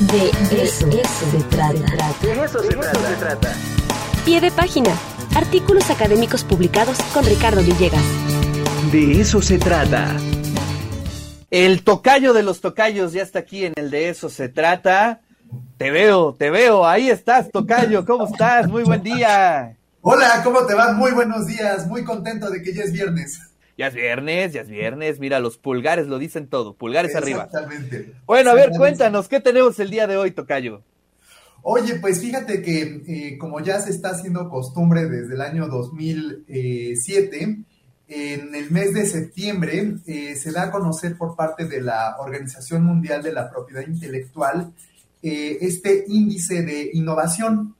De eso, se trata. De eso, se, trata. Pie de página. Artículos académicos publicados con Ricardo Villegas. De eso se trata. El tocayo de los tocayos ya está aquí en el De eso se trata. Te veo, te veo. Ahí estás, tocayo. ¿Cómo estás? Muy buen día. Hola, ¿cómo te va? Muy buenos días. Muy contento de que ya es viernes. Ya es viernes, ya es viernes. Mira, los pulgares lo dicen todo. Pulgares arriba. Exactamente. Bueno, a ver, cuéntanos, ¿qué tenemos el día de hoy, Tocayo? Oye, pues fíjate que eh, como ya se está haciendo costumbre desde el año 2007, en el mes de septiembre eh, se da a conocer por parte de la Organización Mundial de la Propiedad Intelectual eh, este índice de innovación.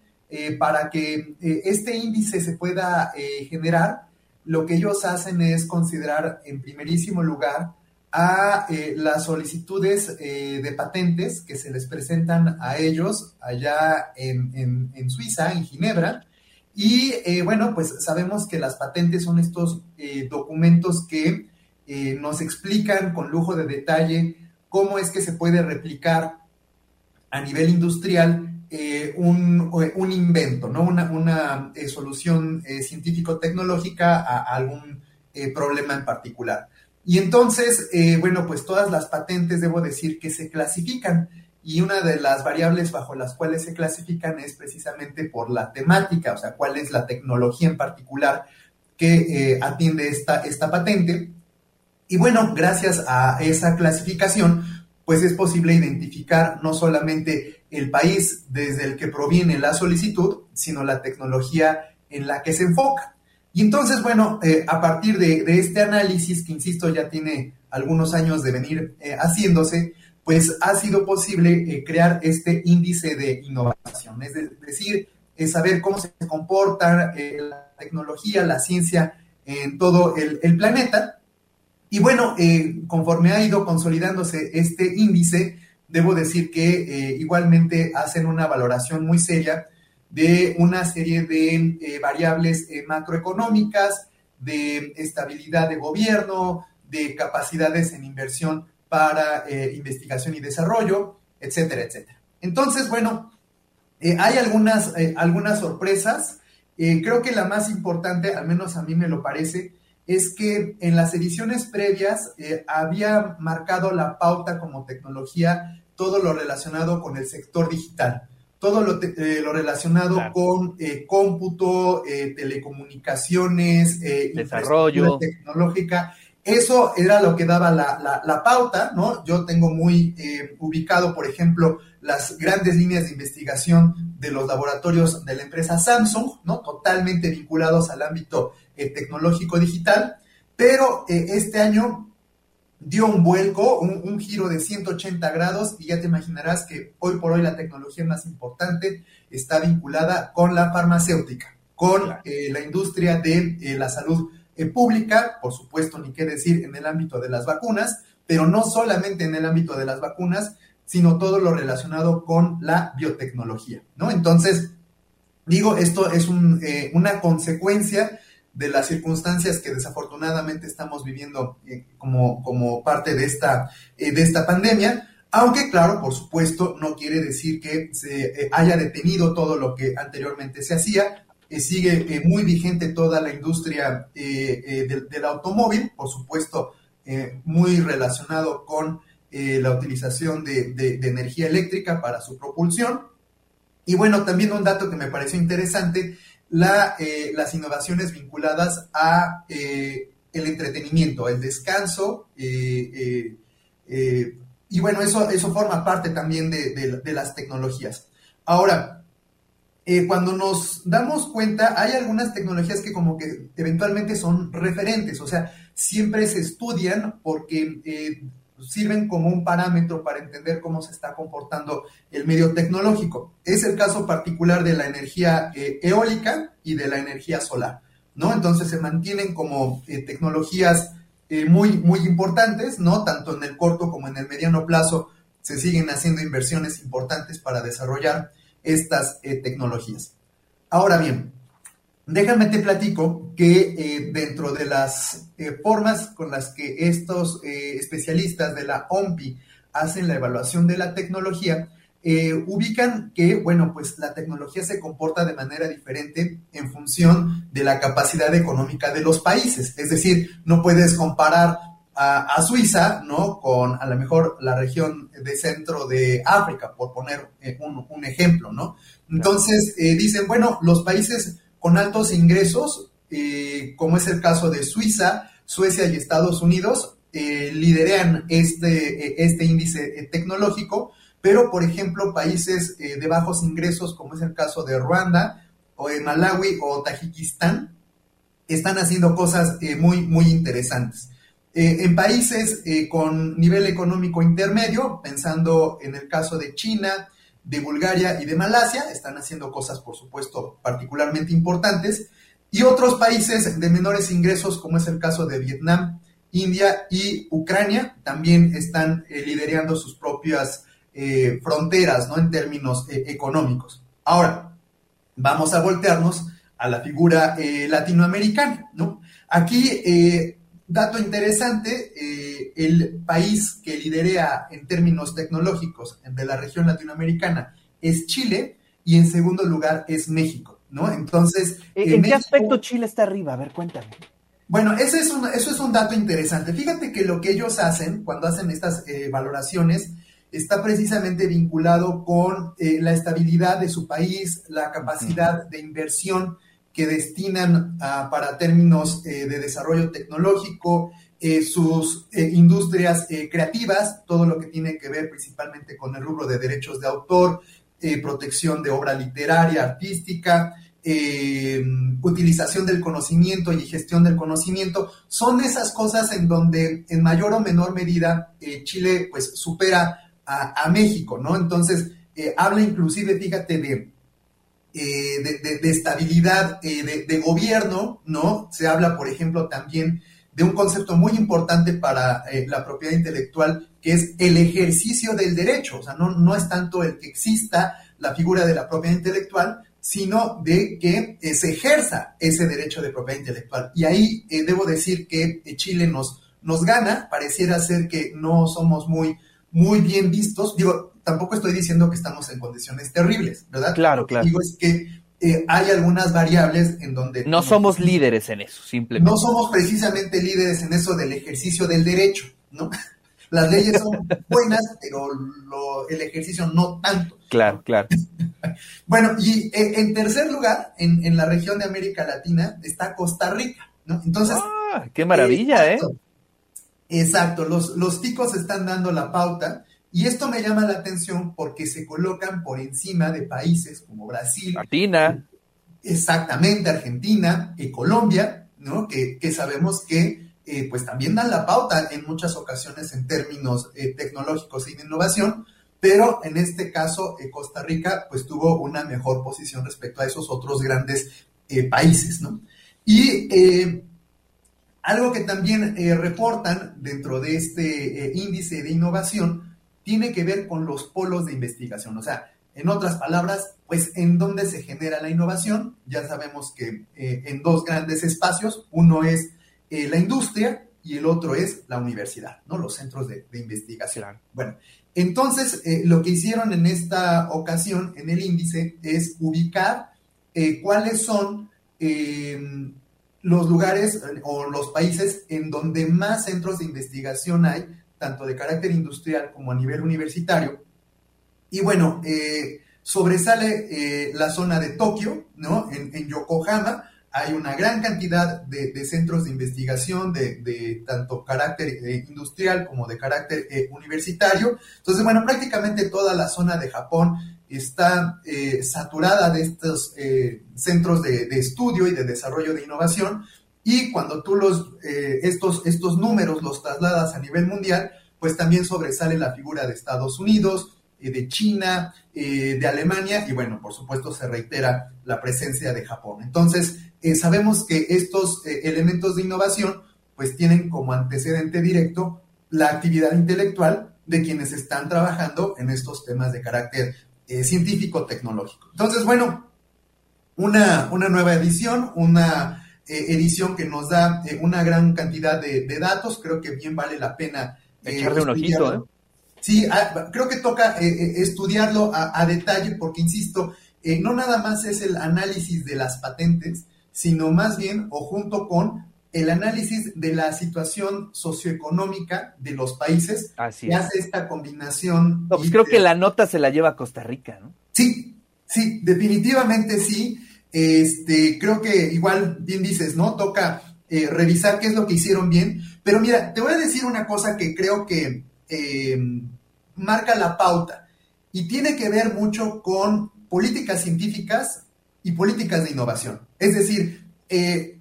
para que este índice se pueda generar, lo que ellos hacen es considerar en primerísimo lugar a eh, las solicitudes eh, de patentes que se les presentan a ellos allá en, Suiza, en Ginebra. Y eh, bueno, pues sabemos que las patentes son estos documentos que nos explican con lujo de detalle cómo es que se puede replicar a nivel industrial un, invento, ¿no? Una, una solución científico-tecnológica a algún problema en particular. Y entonces, eh, bueno, pues todas las patentes debo decir que se clasifican y una de las variables bajo las cuales se clasifican es precisamente por la temática, o sea, cuál es la tecnología en particular que eh, atiende esta, esta patente. Y bueno, gracias a esa clasificación, pues es posible identificar no solamente el país desde el que proviene la solicitud, sino la tecnología en la que se enfoca. Y entonces, bueno, eh, a partir de, este análisis, que insisto, ya tiene algunos años de venir eh, haciéndose, pues ha sido posible eh, crear este índice de innovación, es decir, es saber cómo se comporta la tecnología, la ciencia en todo el planeta. Y bueno, conforme ha ido consolidándose este índice, debo decir que igualmente hacen una valoración muy seria de una serie de eh, variables eh, macroeconómicas, de estabilidad de gobierno, de capacidades en inversión para eh, investigación y desarrollo, etcétera, etcétera. Entonces, bueno, hay algunas, algunas sorpresas. creo que la más importante, al menos a mí me lo parece, es que en las ediciones previas había marcado la pauta como tecnología todo lo relacionado con el sector digital todo lo, eh, relacionado con eh, cómputo, eh, telecomunicaciones, desarrollo tecnológica. Eso era lo que daba la, la, pauta, ¿no? Yo tengo muy ubicado, por ejemplo, las grandes líneas de investigación de los laboratorios de la empresa Samsung, ¿no? Totalmente vinculados al ámbito tecnológico digital, pero este año dio un vuelco, un, giro de 180 grados y ya te imaginarás que hoy por hoy la tecnología más importante está vinculada con la farmacéutica, con eh, la industria de eh, la salud eh, pública, por supuesto, ni qué decir en el ámbito de las vacunas, pero no solamente en el ámbito de las vacunas, sino todo lo relacionado con la biotecnología, ¿no? Entonces, digo, esto es una consecuencia de las circunstancias que desafortunadamente estamos viviendo eh, como, como parte de esta, eh, de esta pandemia. Aunque, claro, por supuesto, no quiere decir que se eh, haya detenido todo lo que anteriormente se hacía. Sigue muy vigente toda la industria del, automóvil, por supuesto, muy relacionado con la utilización de, energía eléctrica para su propulsión. Y bueno, también un dato que me pareció interesante la, eh, las innovaciones vinculadas a eh, el entretenimiento, el descanso, eh, y bueno, eso, eso forma parte también de, las tecnologías. Ahora, cuando nos damos cuenta, hay algunas tecnologías que como que eventualmente son referentes, o sea, siempre se estudian porque sirven como un parámetro para entender cómo se está comportando el medio tecnológico. Es el caso particular de la energía eh, eólica y de la energía solar, ¿no? Entonces se mantienen como eh, tecnologías eh, muy, muy importantes, ¿no? Tanto en el corto como en el mediano plazo se siguen haciendo inversiones importantes para desarrollar estas tecnologías. Ahora bien, Déjame te platico que eh, dentro de las eh, formas con las que estos eh, especialistas de la OMPI hacen la evaluación de la tecnología, eh, ubican que, bueno, pues la tecnología se comporta de manera diferente en función de la capacidad económica de los países. Es decir, no puedes comparar a, Suiza, ¿no? Con a lo mejor la región de centro de África, por poner eh, un, ejemplo, ¿no? Entonces, eh, dicen, bueno, los países con altos ingresos, como es el caso de Suiza, Suecia y Estados Unidos, lideran este, este índice tecnológico, pero, por ejemplo, países eh, de bajos ingresos, como es el caso de Ruanda, o de Malawi o Tajikistán, están haciendo cosas eh, muy, muy interesantes. Eh, en países con nivel económico intermedio, pensando en el caso de China, de Bulgaria y de Malasia, están haciendo cosas, por supuesto, particularmente importantes. Y otros países de menores ingresos, como es el caso de Vietnam, India y Ucrania, también están liderando sus propias eh, fronteras, ¿no? En términos eh, económicos. Ahora, vamos a voltearnos a la figura eh, latinoamericana, ¿no? Aquí, dato interesante, el país que liderea en términos tecnológicos de la región latinoamericana es Chile y en segundo lugar es México, ¿no? Entonces... ¿En, qué aspecto Chile está arriba? A ver, cuéntame. Bueno, ese es eso es un dato interesante. Fíjate que lo que ellos hacen cuando hacen estas valoraciones está precisamente vinculado con eh, la estabilidad de su país, la capacidad de inversión que destinan para términos eh, de desarrollo tecnológico, eh, sus industrias creativas, todo lo que tiene que ver principalmente con el rubro de derechos de autor, protección de obra literaria, artística, utilización del conocimiento y gestión del conocimiento, son esas cosas en donde en mayor o menor medida Chile pues supera a, México, ¿no? Entonces, eh, habla inclusive, fíjate, de, eh, de, estabilidad eh, de, gobierno, ¿no? Se habla, por ejemplo, también de un concepto muy importante para la propiedad intelectual, que es el ejercicio del derecho. O sea, no, no es tanto el que exista la figura de la propiedad intelectual, sino de que se ejerza ese derecho de propiedad intelectual. Y ahí debo decir que Chile nos, nos gana, pareciera ser que no somos muy muy bien vistos. Digo, tampoco estoy diciendo que estamos en condiciones terribles, ¿verdad? Claro, claro. Lo que digo es que eh, hay algunas variables en donde... No somos líderes en eso, simplemente. No somos precisamente líderes en eso del ejercicio del derecho, ¿no? Las leyes son buenas, pero el ejercicio no tanto. Claro, claro. bueno, y eh, en tercer lugar, en, la región de América Latina, está Costa Rica, ¿no? Entonces... ¡Ah, qué maravilla, eh! Exacto, los, los ticos están dando la pauta y esto me llama la atención porque se colocan por encima de países como Brasil, Argentina, exactamente, Argentina y Colombia, ¿no? Que, sabemos que eh, pues también dan la pauta en muchas ocasiones en términos eh, tecnológicos y de innovación, pero en este caso eh, Costa Rica pues tuvo una mejor posición respecto a esos otros grandes países, ¿no? Y algo que también eh, reportan dentro de este eh, índice de innovación tiene que ver con los polos de investigación. O sea, en otras palabras, pues en dónde se genera la innovación. Ya sabemos que eh, en dos grandes espacios, uno es la industria y el otro es la universidad, ¿no? Los centros de, de investigación. Bueno, entonces lo que hicieron en esta ocasión en el índice es ubicar cuáles son los lugares eh, o los países en donde más centros de investigación hay, tanto de carácter industrial como a nivel universitario. Y bueno, eh, sobresale eh, la zona de Tokio, ¿no? En, Yokohama hay una gran cantidad de, centros de investigación de, de tanto carácter industrial como de carácter universitario. Entonces, bueno, prácticamente toda la zona de Japón está eh, saturada de estos eh, centros de, estudio y de desarrollo de innovación y cuando tú los, eh, estos, estos números los trasladas a nivel mundial, pues también sobresale la figura de Estados Unidos, de China, de Alemania y bueno, por supuesto se reitera la presencia de Japón. Entonces, sabemos que estos elementos de innovación pues tienen como antecedente directo la actividad intelectual de quienes están trabajando en estos temas de carácter eh, científico-tecnológico. Entonces, bueno, una, una nueva edición, una eh, edición que nos da eh, una gran cantidad de, datos, creo que bien vale la pena echarle un ojito. Sí, ah, creo que toca eh, eh, estudiarlo a, detalle porque, insisto, eh, no nada más es el análisis de las patentes, sino más bien o junto con el análisis de la situación socioeconómica de los países Así que hace esta combinación. No, pues creo que la nota se la lleva a Costa Rica, ¿no? Sí, sí, definitivamente sí. Este, creo que igual bien dices, ¿no? Toca eh, revisar qué es lo que hicieron bien. Pero mira, te voy a decir una cosa que creo que eh, marca la pauta y tiene que ver mucho con políticas científicas y políticas de innovación. Es decir, eh,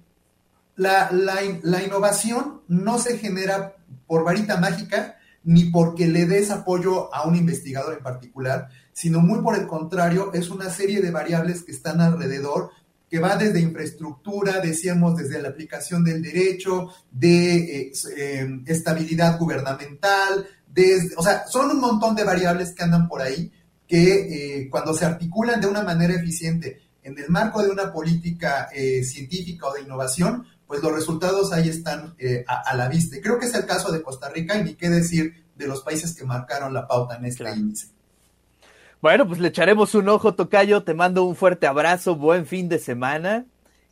la, la, innovación no se genera por varita mágica ni porque le des apoyo a un investigador en particular, sino muy por el contrario, es una serie de variables que están alrededor, que va desde infraestructura, decíamos, desde la aplicación del derecho, de eh, eh, estabilidad gubernamental, desde, o sea, son un montón de variables que andan por ahí que eh, cuando se articulan de una manera eficiente en el marco de una política científica o de innovación, pues los resultados ahí están a, la vista. creo que es el caso de Costa Rica y ni qué decir de los países que marcaron la pauta en este índice. Bueno, pues le echaremos un ojo, Tocayo. Te mando un fuerte abrazo, buen fin de semana.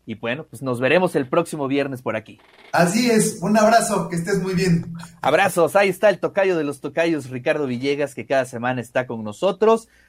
Y bueno, pues nos veremos el próximo viernes por aquí. Así es, un abrazo, que estés muy bien. Abrazos, ahí está el tocayo de los tocayos, Ricardo Villegas, que cada semana está con nosotros.